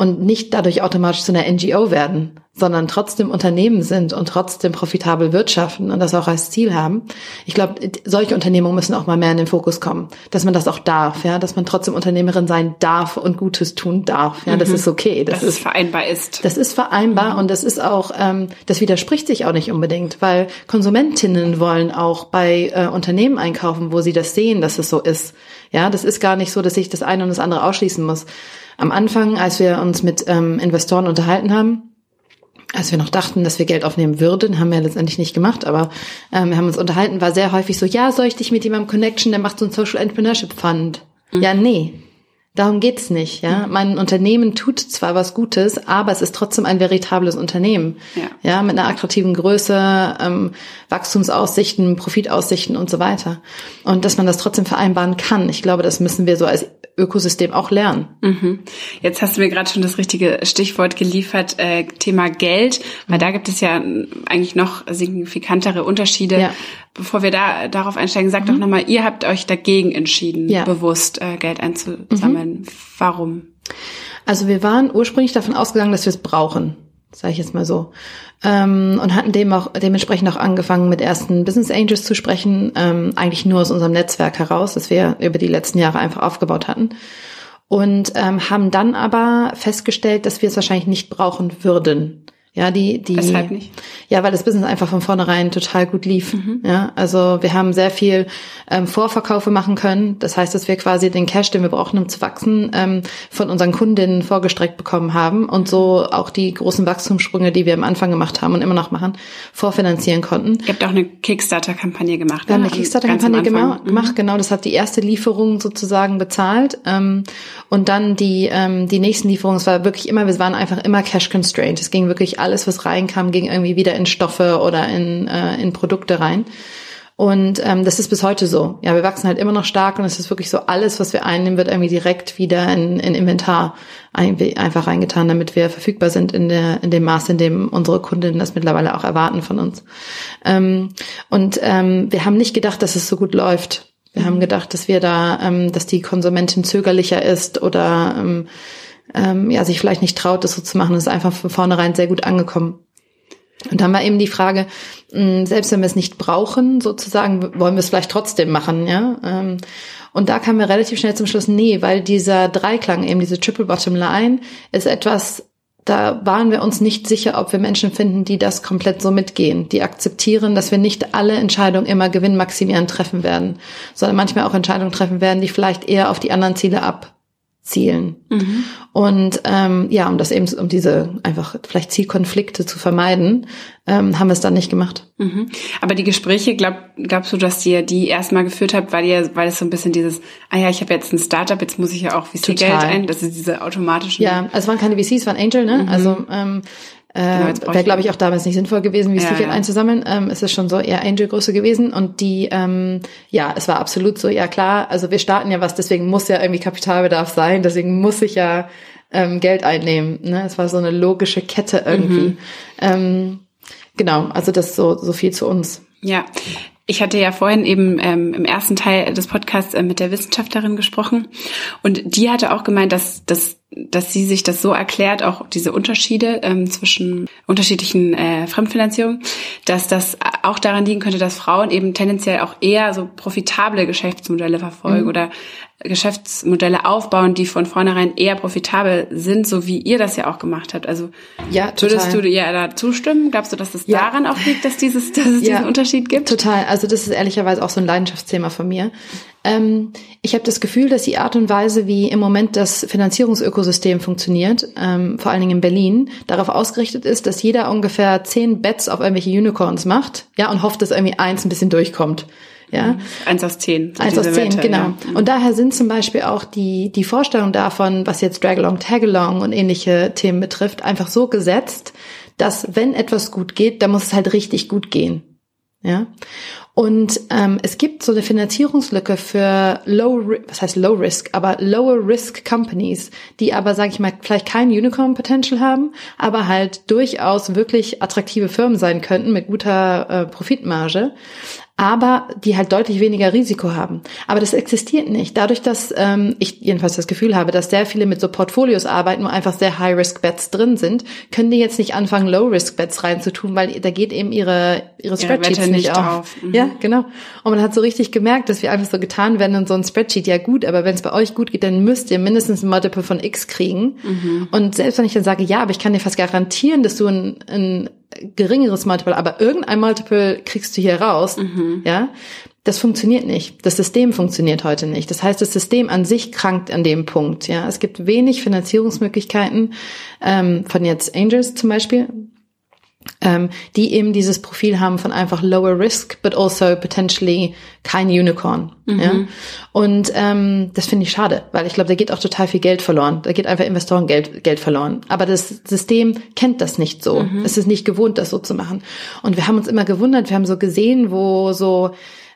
und nicht dadurch automatisch zu einer NGO werden, sondern trotzdem Unternehmen sind und trotzdem profitabel wirtschaften und das auch als Ziel haben. Ich glaube, solche Unternehmungen müssen auch mal mehr in den Fokus kommen, dass man das auch darf, ja, dass man trotzdem Unternehmerin sein darf und Gutes tun darf. Ja, das mhm. ist okay. Das dass ist, es vereinbar ist. Das ist vereinbar mhm. und das ist auch, ähm, das widerspricht sich auch nicht unbedingt, weil Konsumentinnen wollen auch bei äh, Unternehmen einkaufen, wo sie das sehen, dass es so ist. Ja, das ist gar nicht so, dass ich das eine und das andere ausschließen muss. Am Anfang, als wir uns mit ähm, Investoren unterhalten haben, als wir noch dachten, dass wir Geld aufnehmen würden, haben wir letztendlich nicht gemacht, aber ähm, wir haben uns unterhalten, war sehr häufig so, ja, soll ich dich mit jemandem connection, der macht so ein Social Entrepreneurship Fund. Mhm. Ja, nee. Darum geht's nicht, ja. Mhm. Mein Unternehmen tut zwar was Gutes, aber es ist trotzdem ein veritables Unternehmen. Ja, ja mit einer attraktiven Größe, ähm, Wachstumsaussichten, Profitaussichten und so weiter. Und dass man das trotzdem vereinbaren kann. Ich glaube, das müssen wir so als Ökosystem auch lernen. Mhm. Jetzt hast du mir gerade schon das richtige Stichwort geliefert, äh, Thema Geld, weil da gibt es ja eigentlich noch signifikantere Unterschiede. Ja. Bevor wir da darauf einsteigen, sag mhm. doch nochmal, ihr habt euch dagegen entschieden, ja. bewusst äh, Geld einzusammeln. Mhm. Warum? Also wir waren ursprünglich davon ausgegangen, dass wir es brauchen sage ich jetzt mal so. Ähm, und hatten dem auch dementsprechend auch angefangen, mit ersten Business Angels zu sprechen, ähm, eigentlich nur aus unserem Netzwerk heraus, das wir über die letzten Jahre einfach aufgebaut hatten. Und ähm, haben dann aber festgestellt, dass wir es wahrscheinlich nicht brauchen würden. Ja, die, die. Weshalb nicht? Ja, weil das Business einfach von vornherein total gut lief. Mhm. Ja, also wir haben sehr viel ähm, Vorverkaufe machen können. Das heißt, dass wir quasi den Cash, den wir brauchen, um zu wachsen, ähm, von unseren Kundinnen vorgestreckt bekommen haben und so auch die großen Wachstumssprünge, die wir am Anfang gemacht haben und immer noch machen, vorfinanzieren konnten. Ihr habt auch eine Kickstarter-Kampagne gemacht. Wir haben eine Kickstarter-Kampagne gemacht, mhm. genau. Das hat die erste Lieferung sozusagen bezahlt. Ähm, und dann die, ähm, die nächsten Lieferungen, es war wirklich immer, wir waren einfach immer cash constrained. Es ging wirklich alles, was reinkam, ging irgendwie wieder in Stoffe oder in, äh, in Produkte rein. Und ähm, das ist bis heute so. Ja, wir wachsen halt immer noch stark und es ist wirklich so, alles, was wir einnehmen, wird irgendwie direkt wieder in, in Inventar einfach reingetan, damit wir verfügbar sind in, der, in dem Maß, in dem unsere Kundinnen das mittlerweile auch erwarten von uns. Ähm, und ähm, wir haben nicht gedacht, dass es so gut läuft. Wir haben gedacht, dass wir da, ähm, dass die Konsumentin zögerlicher ist oder ähm, ähm, ja, sich vielleicht nicht traut, das so zu machen. Das ist einfach von vornherein sehr gut angekommen. Und dann war eben die Frage, selbst wenn wir es nicht brauchen, sozusagen, wollen wir es vielleicht trotzdem machen, ja? Ähm, und da kamen wir relativ schnell zum Schluss, nee, weil dieser Dreiklang, eben diese Triple Bottom Line, ist etwas, da waren wir uns nicht sicher, ob wir Menschen finden, die das komplett so mitgehen, die akzeptieren, dass wir nicht alle Entscheidungen immer gewinnmaximierend treffen werden, sondern manchmal auch Entscheidungen treffen werden, die vielleicht eher auf die anderen Ziele abzielen. Mhm. Und ähm, ja, um das eben, um diese einfach vielleicht Zielkonflikte zu vermeiden, ähm, haben wir es dann nicht gemacht. Mhm. Aber die Gespräche, glaub, glaubst du, dass ihr die erstmal geführt habt, weil ihr, weil es so ein bisschen dieses, ah ja, ich habe jetzt ein Startup, jetzt muss ich ja auch VC-Geld ein, das ist diese automatischen. Ja, also es waren keine VCs, es waren Angel, ne? Mhm. Also ähm, äh, genau, Wäre, glaube ich, auch damals nicht sinnvoll gewesen, wie ja, Geld ja. einzusammeln. Ähm, es ist schon so eher Angel-Größe gewesen. Und die, ähm, ja, es war absolut so, ja klar, also wir starten ja was, deswegen muss ja irgendwie Kapitalbedarf sein, deswegen muss ich ja ähm, Geld einnehmen. Ne? Es war so eine logische Kette irgendwie. Mhm. Ähm, genau, also das so, so viel zu uns. Ja, ich hatte ja vorhin eben ähm, im ersten Teil des Podcasts äh, mit der Wissenschaftlerin gesprochen und die hatte auch gemeint, dass, dass dass sie sich das so erklärt, auch diese Unterschiede ähm, zwischen unterschiedlichen äh, Fremdfinanzierungen, dass das auch daran liegen könnte, dass Frauen eben tendenziell auch eher so profitable Geschäftsmodelle verfolgen mhm. oder Geschäftsmodelle aufbauen, die von vornherein eher profitabel sind, so wie ihr das ja auch gemacht habt. Also ja, total. würdest du ihr da zustimmen? Glaubst du, dass es ja. daran auch liegt, dass, dieses, dass es ja, diesen Unterschied gibt? Total. Also das ist ehrlicherweise auch so ein Leidenschaftsthema von mir. Ähm, ich habe das Gefühl, dass die Art und Weise, wie im Moment das Finanzierungsökosystem funktioniert, ähm, vor allen Dingen in Berlin, darauf ausgerichtet ist, dass jeder ungefähr zehn Bets auf irgendwelche Unicorns macht, ja, und hofft, dass irgendwie eins ein bisschen durchkommt. Ja. Eins aus zehn. Eins aus zehn, Wette, genau. Ja. Und daher sind zum Beispiel auch die, die Vorstellungen davon, was jetzt Dragalong, Tagalong und ähnliche Themen betrifft, einfach so gesetzt, dass wenn etwas gut geht, dann muss es halt richtig gut gehen. Ja. Und ähm, es gibt so eine Finanzierungslücke für Low, was heißt Low Risk, aber Lower Risk Companies, die aber, sage ich mal, vielleicht kein Unicorn Potential haben, aber halt durchaus wirklich attraktive Firmen sein könnten mit guter äh, Profitmarge aber die halt deutlich weniger Risiko haben. Aber das existiert nicht. Dadurch, dass ähm, ich jedenfalls das Gefühl habe, dass sehr viele mit so Portfolios arbeiten, wo einfach sehr High-Risk-Bets drin sind, können die jetzt nicht anfangen, Low-Risk-Bets reinzutun, weil da geht eben ihre, ihre Spreadsheets ja, nicht, nicht auf. Mhm. Ja, genau. Und man hat so richtig gemerkt, dass wir einfach so getan werden in so ein Spreadsheet, ja gut, aber wenn es bei euch gut geht, dann müsst ihr mindestens ein Multiple von X kriegen. Mhm. Und selbst wenn ich dann sage, ja, aber ich kann dir fast garantieren, dass du ein, ein geringeres Multiple, aber irgendein Multiple kriegst du hier raus, mhm. ja, das funktioniert nicht. Das System funktioniert heute nicht. Das heißt, das System an sich krankt an dem Punkt. Ja, es gibt wenig Finanzierungsmöglichkeiten ähm, von jetzt Angels zum Beispiel ähm, die eben dieses Profil haben von einfach lower risk, but also potentially kein Unicorn. Mhm. Ja? Und ähm, das finde ich schade, weil ich glaube, da geht auch total viel Geld verloren. Da geht einfach Investoren Geld, Geld verloren. Aber das System kennt das nicht so. Mhm. Es ist nicht gewohnt, das so zu machen. Und wir haben uns immer gewundert, wir haben so gesehen, wo so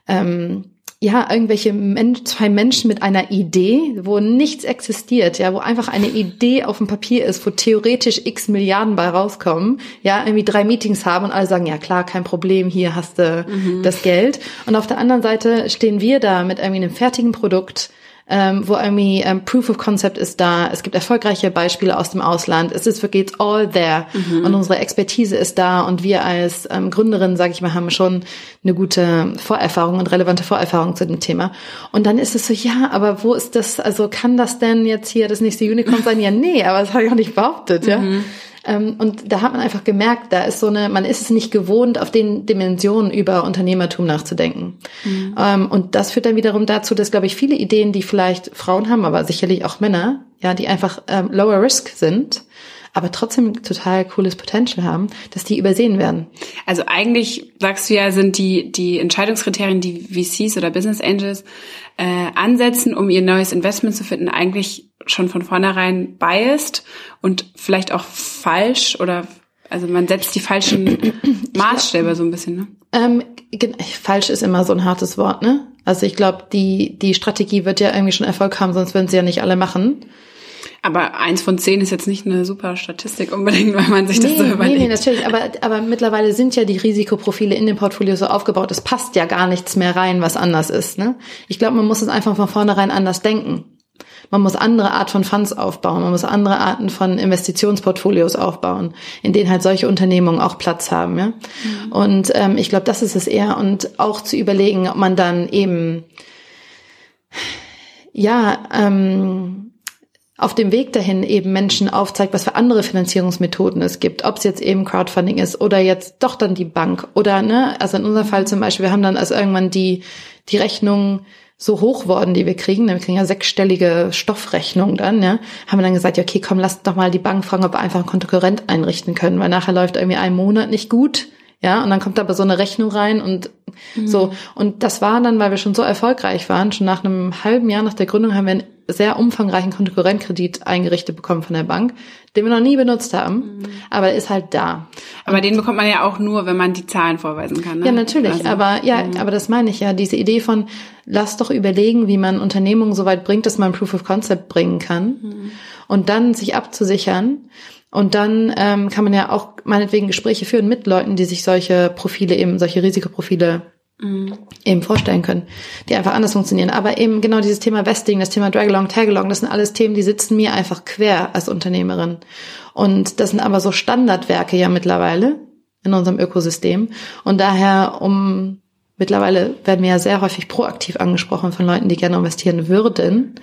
ähm, ja, irgendwelche Men zwei Menschen mit einer Idee, wo nichts existiert, ja, wo einfach eine Idee auf dem Papier ist, wo theoretisch x Milliarden bei rauskommen, ja, irgendwie drei Meetings haben und alle sagen, ja klar, kein Problem, hier hast du mhm. das Geld. Und auf der anderen Seite stehen wir da mit irgendwie einem fertigen Produkt, ähm, wo irgendwie ähm, Proof of Concept ist da. Es gibt erfolgreiche Beispiele aus dem Ausland. Es ist wirklich it's all there mhm. und unsere Expertise ist da und wir als ähm, Gründerin, sage ich mal, haben schon eine gute Vorerfahrung und relevante Vorerfahrung zu dem Thema. Und dann ist es so, ja, aber wo ist das? Also kann das denn jetzt hier das nächste Unicorn sein? Ja, nee, aber das habe ich auch nicht behauptet, ja. Mhm. Ähm, und da hat man einfach gemerkt, da ist so eine, man ist es nicht gewohnt, auf den Dimensionen über Unternehmertum nachzudenken. Mhm. Ähm, und das führt dann wiederum dazu, dass, glaube ich, viele Ideen, die vielleicht Frauen haben, aber sicherlich auch Männer, ja, die einfach ähm, lower risk sind, aber trotzdem total cooles Potential haben, dass die übersehen werden. Also eigentlich sagst du ja, sind die die Entscheidungskriterien, die VCs oder Business Angels äh, ansetzen, um ihr neues Investment zu finden, eigentlich schon von vornherein biased und vielleicht auch falsch oder also man setzt die falschen [CLEARS THROAT] Maßstäbe so ein bisschen, ne? Ähm, falsch ist immer so ein hartes Wort, ne? Also ich glaube, die, die Strategie wird ja irgendwie schon Erfolg haben, sonst würden sie ja nicht alle machen. Aber eins von zehn ist jetzt nicht eine super Statistik unbedingt, weil man sich das so überlegt. Nee, nee, natürlich. Aber, aber mittlerweile sind ja die Risikoprofile in dem Portfolio so aufgebaut, es passt ja gar nichts mehr rein, was anders ist. Ne? Ich glaube, man muss es einfach von vornherein anders denken. Man muss andere Art von Funds aufbauen, man muss andere Arten von Investitionsportfolios aufbauen, in denen halt solche Unternehmungen auch Platz haben. Ja? Mhm. Und ähm, ich glaube, das ist es eher. Und auch zu überlegen, ob man dann eben ja ähm, auf dem Weg dahin eben Menschen aufzeigt, was für andere Finanzierungsmethoden es gibt, ob es jetzt eben Crowdfunding ist oder jetzt doch dann die Bank oder ne, also in unserem Fall zum Beispiel, wir haben dann also irgendwann die die Rechnung so hoch worden, die wir kriegen, wir kriegen ja sechsstellige Stoffrechnung dann, ja, haben wir dann gesagt, ja, okay, komm, lass doch mal die Bank fragen, ob wir einfach ein Kontokorrent einrichten können, weil nachher läuft irgendwie ein Monat nicht gut, ja, und dann kommt aber so eine Rechnung rein und mhm. so. Und das war dann, weil wir schon so erfolgreich waren, schon nach einem halben Jahr nach der Gründung haben wir einen sehr umfangreichen Kontokorrentkredit eingerichtet bekommen von der Bank, den wir noch nie benutzt haben, mhm. aber er ist halt da. Aber und den bekommt man ja auch nur, wenn man die Zahlen vorweisen kann. Ne? Ja, natürlich. Also, aber ja, mhm. aber das meine ich ja. Diese Idee von, lass doch überlegen, wie man Unternehmungen so weit bringt, dass man Proof of Concept bringen kann mhm. und dann sich abzusichern und dann ähm, kann man ja auch meinetwegen Gespräche führen mit Leuten, die sich solche Profile eben, solche Risikoprofile mhm. eben vorstellen können, die einfach anders funktionieren. Aber eben genau dieses Thema Vesting, das Thema Dragalong, Tagalong, das sind alles Themen, die sitzen mir einfach quer als Unternehmerin. Und das sind aber so Standardwerke ja mittlerweile in unserem Ökosystem. Und daher, um mittlerweile werden wir ja sehr häufig proaktiv angesprochen von Leuten, die gerne investieren würden.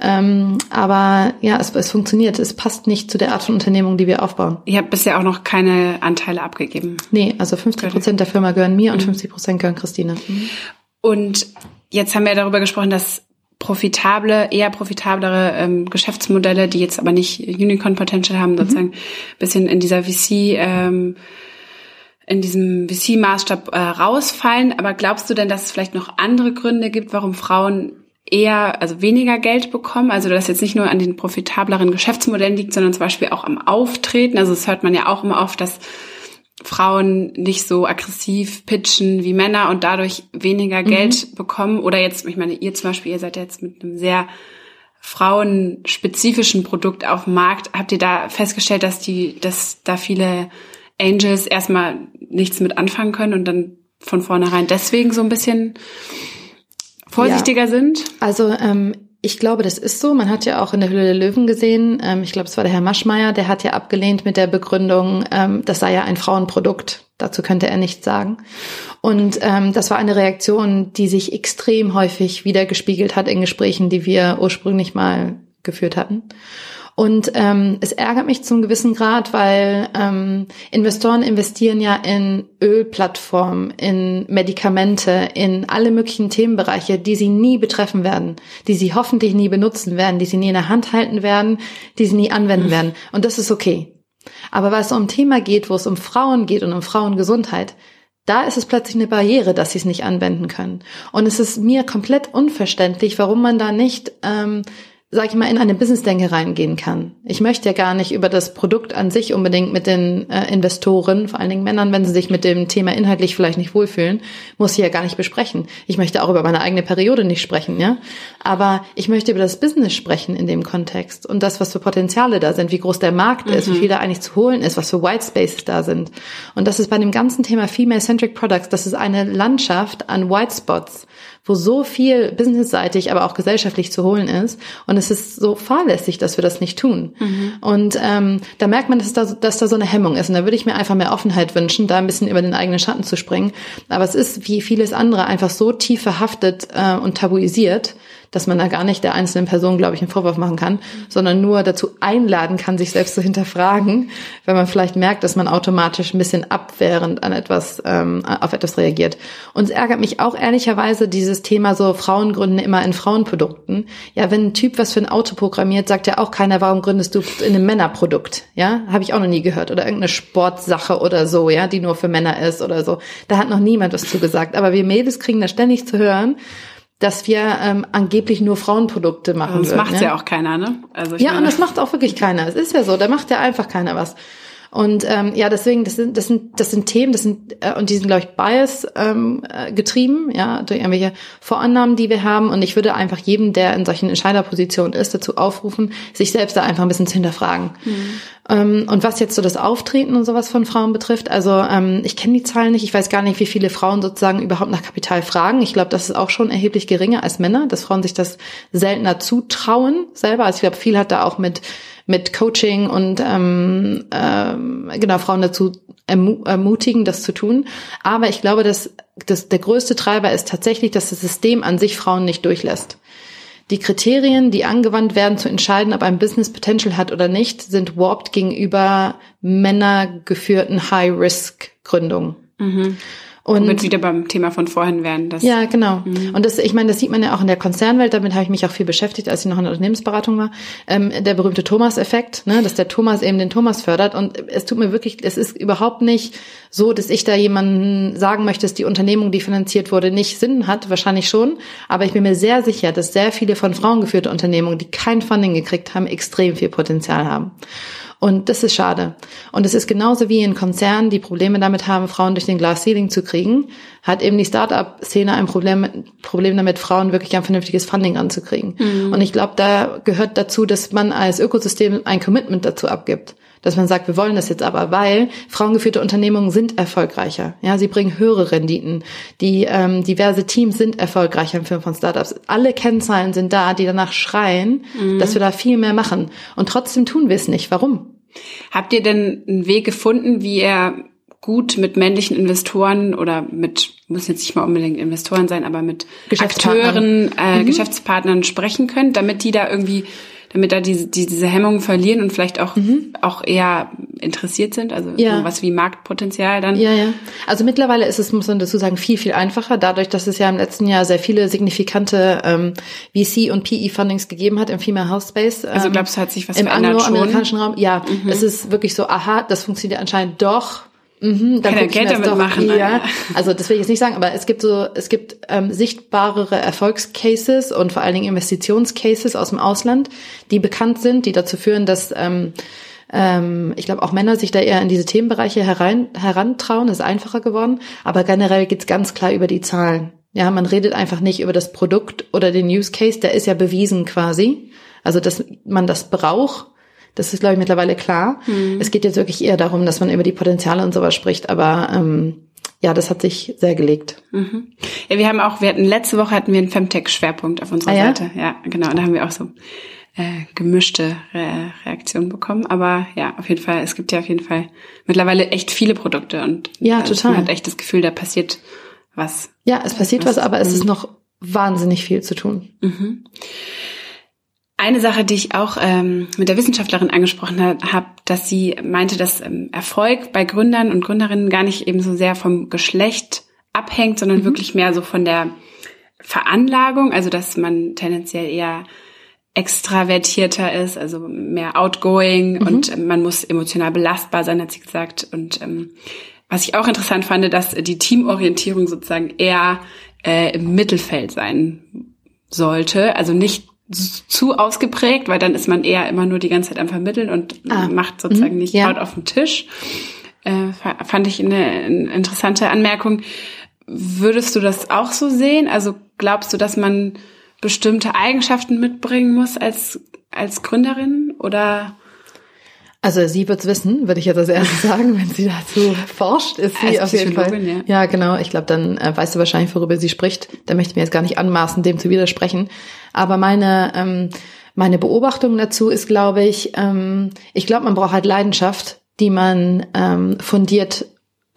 Ähm, aber ja, es, es funktioniert. Es passt nicht zu der Art von Unternehmung, die wir aufbauen. Ihr habt bisher auch noch keine Anteile abgegeben. Nee, also 50 Prozent der Firma gehören mir mhm. und 50 Prozent gehören Christine. Mhm. Und jetzt haben wir darüber gesprochen, dass profitable, eher profitablere ähm, Geschäftsmodelle, die jetzt aber nicht Unicorn Potential haben, mhm. sozusagen bisschen in dieser VC ähm, in diesem VC-Maßstab äh, rausfallen. Aber glaubst du denn, dass es vielleicht noch andere Gründe gibt, warum Frauen eher, also weniger Geld bekommen? Also dass jetzt nicht nur an den profitableren Geschäftsmodellen liegt, sondern zum Beispiel auch am Auftreten. Also das hört man ja auch immer oft, dass Frauen nicht so aggressiv pitchen wie Männer und dadurch weniger mhm. Geld bekommen. Oder jetzt, ich meine, ihr zum Beispiel, ihr seid jetzt mit einem sehr frauenspezifischen Produkt auf dem Markt. Habt ihr da festgestellt, dass die, dass da viele Angels erstmal nichts mit anfangen können und dann von vornherein deswegen so ein bisschen vorsichtiger ja. sind? Also ähm, ich glaube, das ist so. Man hat ja auch in der Hülle der Löwen gesehen, ähm, ich glaube, es war der Herr Maschmeyer, der hat ja abgelehnt mit der Begründung, ähm, das sei ja ein Frauenprodukt. Dazu könnte er nichts sagen. Und ähm, das war eine Reaktion, die sich extrem häufig wieder gespiegelt hat in Gesprächen, die wir ursprünglich mal geführt hatten. Und ähm, es ärgert mich zum gewissen Grad, weil ähm, Investoren investieren ja in Ölplattformen, in Medikamente, in alle möglichen Themenbereiche, die sie nie betreffen werden, die sie hoffentlich nie benutzen werden, die sie nie in der Hand halten werden, die sie nie anwenden werden. Und das ist okay. Aber es um ein Thema geht, wo es um Frauen geht und um Frauengesundheit, da ist es plötzlich eine Barriere, dass sie es nicht anwenden können. Und es ist mir komplett unverständlich, warum man da nicht ähm, sag ich mal, in eine Business-Denke reingehen kann. Ich möchte ja gar nicht über das Produkt an sich unbedingt mit den äh, Investoren, vor allen Dingen Männern, wenn sie sich mit dem Thema inhaltlich vielleicht nicht wohlfühlen, muss ich ja gar nicht besprechen. Ich möchte auch über meine eigene Periode nicht sprechen, ja. Aber ich möchte über das Business sprechen in dem Kontext und das, was für Potenziale da sind, wie groß der Markt mhm. ist, wie mhm. viel da eigentlich zu holen ist, was für White Spaces da sind. Und das ist bei dem ganzen Thema Female-Centric Products, das ist eine Landschaft an White Spots wo so viel businessseitig, aber auch gesellschaftlich zu holen ist. Und es ist so fahrlässig, dass wir das nicht tun. Mhm. Und ähm, da merkt man, dass da, dass da so eine Hemmung ist. Und da würde ich mir einfach mehr Offenheit wünschen, da ein bisschen über den eigenen Schatten zu springen. Aber es ist wie vieles andere einfach so tief verhaftet äh, und tabuisiert, dass man da gar nicht der einzelnen Person, glaube ich, einen Vorwurf machen kann, sondern nur dazu einladen kann, sich selbst zu hinterfragen, wenn man vielleicht merkt, dass man automatisch ein bisschen abwehrend an etwas, ähm, auf etwas reagiert. Und es ärgert mich auch ehrlicherweise dieses Thema so Frauen gründen immer in Frauenprodukten. Ja, wenn ein Typ was für ein Auto programmiert, sagt ja auch keiner, warum gründest du in einem Männerprodukt? Ja, habe ich auch noch nie gehört. Oder irgendeine Sportsache oder so, ja, die nur für Männer ist oder so. Da hat noch niemand was zugesagt. Aber wir Mädels kriegen da ständig zu hören, dass wir ähm, angeblich nur Frauenprodukte machen. Und das macht ne? ja auch keiner, ne? Also ja, meine... und das macht auch wirklich keiner. Es ist ja so, da macht ja einfach keiner was. Und ähm, ja, deswegen, das sind, das sind, das sind Themen, das sind, äh, und die sind, glaube ich, Bias ähm, äh, getrieben, ja, durch irgendwelche Vorannahmen, die wir haben. Und ich würde einfach jedem, der in solchen Entscheiderpositionen ist, dazu aufrufen, sich selbst da einfach ein bisschen zu hinterfragen. Mhm. Ähm, und was jetzt so das Auftreten und sowas von Frauen betrifft, also ähm, ich kenne die Zahlen nicht, ich weiß gar nicht, wie viele Frauen sozusagen überhaupt nach Kapital fragen. Ich glaube, das ist auch schon erheblich geringer als Männer, dass Frauen sich das seltener zutrauen selber. Also ich glaube, viel hat da auch mit mit Coaching und ähm, ähm, genau Frauen dazu ermu ermutigen, das zu tun. Aber ich glaube, dass, dass der größte Treiber ist tatsächlich, dass das System an sich Frauen nicht durchlässt. Die Kriterien, die angewandt werden, zu entscheiden, ob ein Business Potential hat oder nicht, sind warped gegenüber männergeführten High-Risk-Gründungen. Mhm. Und Womit wieder beim Thema von vorhin werden. Das ja, genau. Mhm. Und das, ich meine, das sieht man ja auch in der Konzernwelt. Damit habe ich mich auch viel beschäftigt, als ich noch in der Unternehmensberatung war. Ähm, der berühmte Thomas-Effekt, ne, dass der Thomas eben den Thomas fördert. Und es tut mir wirklich, es ist überhaupt nicht so, dass ich da jemanden sagen möchte, dass die Unternehmung, die finanziert wurde, nicht Sinn hat. Wahrscheinlich schon. Aber ich bin mir sehr sicher, dass sehr viele von Frauen geführte Unternehmungen, die kein Funding gekriegt haben, extrem viel Potenzial haben. Und das ist schade. Und es ist genauso wie in Konzernen, die Probleme damit haben, Frauen durch den Glass Ceiling zu kriegen, hat eben die Startup-Szene ein Problem, Problem damit, Frauen wirklich ein vernünftiges Funding anzukriegen. Mhm. Und ich glaube, da gehört dazu, dass man als Ökosystem ein Commitment dazu abgibt dass man sagt, wir wollen das jetzt aber, weil frauengeführte Unternehmungen sind erfolgreicher. Ja, sie bringen höhere Renditen. Die ähm, diverse Teams sind erfolgreicher im Film von Startups. Alle Kennzahlen sind da, die danach schreien, mhm. dass wir da viel mehr machen. Und trotzdem tun wir es nicht. Warum? Habt ihr denn einen Weg gefunden, wie ihr gut mit männlichen Investoren oder mit, muss jetzt nicht mal unbedingt Investoren sein, aber mit Akteuren, äh, mhm. Geschäftspartnern sprechen könnt, damit die da irgendwie damit da diese, diese Hemmungen verlieren und vielleicht auch, mhm. auch eher interessiert sind, also ja. was wie Marktpotenzial dann. Ja, ja. Also mittlerweile ist es, muss man dazu sagen, viel, viel einfacher, dadurch, dass es ja im letzten Jahr sehr viele signifikante ähm, VC- und PE-Fundings gegeben hat im Female Health Space. Ähm, also glaubst du, hat sich was im angloamerikanischen Raum? Ja, mhm. es ist wirklich so, aha, das funktioniert anscheinend doch Mhm, dann Kann Geld damit doch, machen. Ja. Also das will ich jetzt nicht sagen, aber es gibt so, es gibt ähm, sichtbarere Erfolgscases und vor allen Dingen Investitionscases aus dem Ausland, die bekannt sind, die dazu führen, dass ähm, ähm, ich glaube auch Männer sich da eher in diese Themenbereiche herein, herantrauen, das ist einfacher geworden. Aber generell geht's ganz klar über die Zahlen. Ja, man redet einfach nicht über das Produkt oder den Use Case, der ist ja bewiesen quasi. Also dass man das braucht das ist, glaube ich, mittlerweile klar. Mhm. Es geht jetzt wirklich eher darum, dass man über die Potenziale und sowas spricht, aber ähm, ja, das hat sich sehr gelegt. Mhm. Ja, wir haben auch, wir hatten letzte Woche hatten wir einen Femtech-Schwerpunkt auf unserer ah, ja? Seite. Ja, genau. Und da haben wir auch so äh, gemischte Re Reaktionen bekommen. Aber ja, auf jeden Fall, es gibt ja auf jeden Fall mittlerweile echt viele Produkte und ja, total. man hat echt das Gefühl, da passiert was. Ja, es passiert was, was aber es ist noch wahnsinnig viel zu tun. Mhm. Eine Sache, die ich auch ähm, mit der Wissenschaftlerin angesprochen habe, dass sie meinte, dass ähm, Erfolg bei Gründern und Gründerinnen gar nicht eben so sehr vom Geschlecht abhängt, sondern mhm. wirklich mehr so von der Veranlagung, also dass man tendenziell eher extravertierter ist, also mehr outgoing mhm. und man muss emotional belastbar sein, hat sie gesagt. Und ähm, was ich auch interessant fand, dass die Teamorientierung sozusagen eher äh, im Mittelfeld sein sollte, also nicht zu ausgeprägt, weil dann ist man eher immer nur die ganze Zeit am Vermitteln und ah. macht sozusagen mhm. nicht ja. laut auf den Tisch. Äh, fand ich eine, eine interessante Anmerkung. Würdest du das auch so sehen? Also glaubst du, dass man bestimmte Eigenschaften mitbringen muss als, als Gründerin oder? Also sie wird's wissen, würde ich jetzt als erstes sagen, wenn sie dazu forscht, ist sie auf jeden Fall. Ja. ja, genau. Ich glaube, dann äh, weißt du wahrscheinlich, worüber sie spricht. Da möchte ich mir jetzt gar nicht anmaßen, dem zu widersprechen. Aber meine ähm, meine Beobachtung dazu ist, glaube ich, ähm, ich glaube, man braucht halt Leidenschaft, die man ähm, fundiert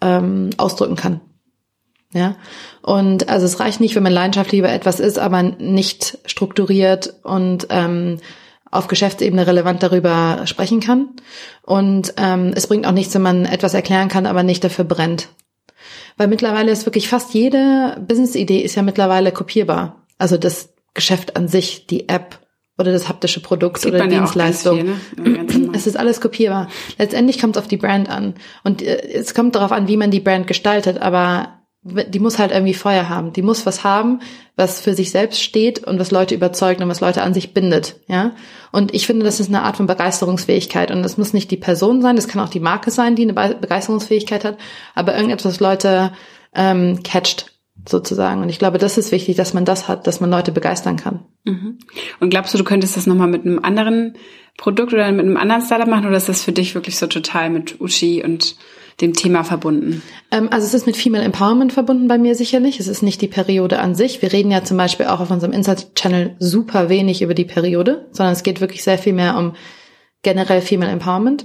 ähm, ausdrücken kann. Ja. Und also es reicht nicht, wenn man leidenschaftlich über etwas ist, aber nicht strukturiert und ähm, auf Geschäftsebene relevant darüber sprechen kann. Und ähm, es bringt auch nichts, wenn man etwas erklären kann, aber nicht dafür brennt. Weil mittlerweile ist wirklich fast jede Business-Idee ist ja mittlerweile kopierbar. Also das Geschäft an sich, die App oder das haptische Produkt oder Dienstleistung. Ja viel, ne? Es ist alles kopierbar. Letztendlich kommt es auf die Brand an. Und äh, es kommt darauf an, wie man die Brand gestaltet, aber die muss halt irgendwie Feuer haben. Die muss was haben, was für sich selbst steht und was Leute überzeugt und was Leute an sich bindet, ja. Und ich finde, das ist eine Art von Begeisterungsfähigkeit und das muss nicht die Person sein, das kann auch die Marke sein, die eine Begeisterungsfähigkeit hat, aber irgendetwas, was Leute ähm, catcht sozusagen. Und ich glaube, das ist wichtig, dass man das hat, dass man Leute begeistern kann. Mhm. Und glaubst du, du könntest das nochmal mit einem anderen Produkt oder mit einem anderen Startup machen oder ist das für dich wirklich so total mit Uschi und dem Thema verbunden? Ähm, also es ist mit Female Empowerment verbunden bei mir sicherlich. Es ist nicht die Periode an sich. Wir reden ja zum Beispiel auch auf unserem Insight-Channel super wenig über die Periode, sondern es geht wirklich sehr viel mehr um generell Female Empowerment.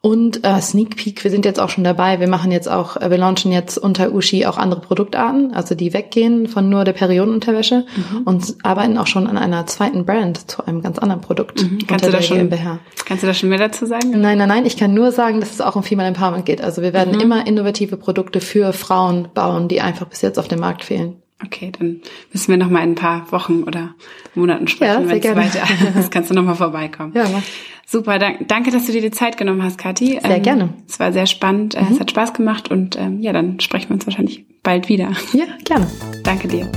Und äh, Sneak Peek, wir sind jetzt auch schon dabei. Wir machen jetzt auch, äh, wir launchen jetzt unter Ushi auch andere Produktarten, also die weggehen von nur der Periodenunterwäsche mhm. und arbeiten auch schon an einer zweiten Brand zu einem ganz anderen Produkt mhm. kannst du da schon, GmbH. Kannst du da schon mehr dazu sagen? Nein, nein, nein. Ich kann nur sagen, dass es auch um Female Empowerment geht. Also wir werden mhm. immer innovative Produkte für Frauen bauen, die einfach bis jetzt auf dem Markt fehlen. Okay, dann müssen wir noch mal in ein paar Wochen oder Monaten sprechen, ja, wenn es weiter ist. Kannst du noch mal vorbeikommen. Ja, mach. Super, danke, dass du dir die Zeit genommen hast, Kathi. Sehr ähm, gerne. Es war sehr spannend, äh, mhm. es hat Spaß gemacht und ähm, ja, dann sprechen wir uns wahrscheinlich bald wieder. Ja, gerne. Danke dir.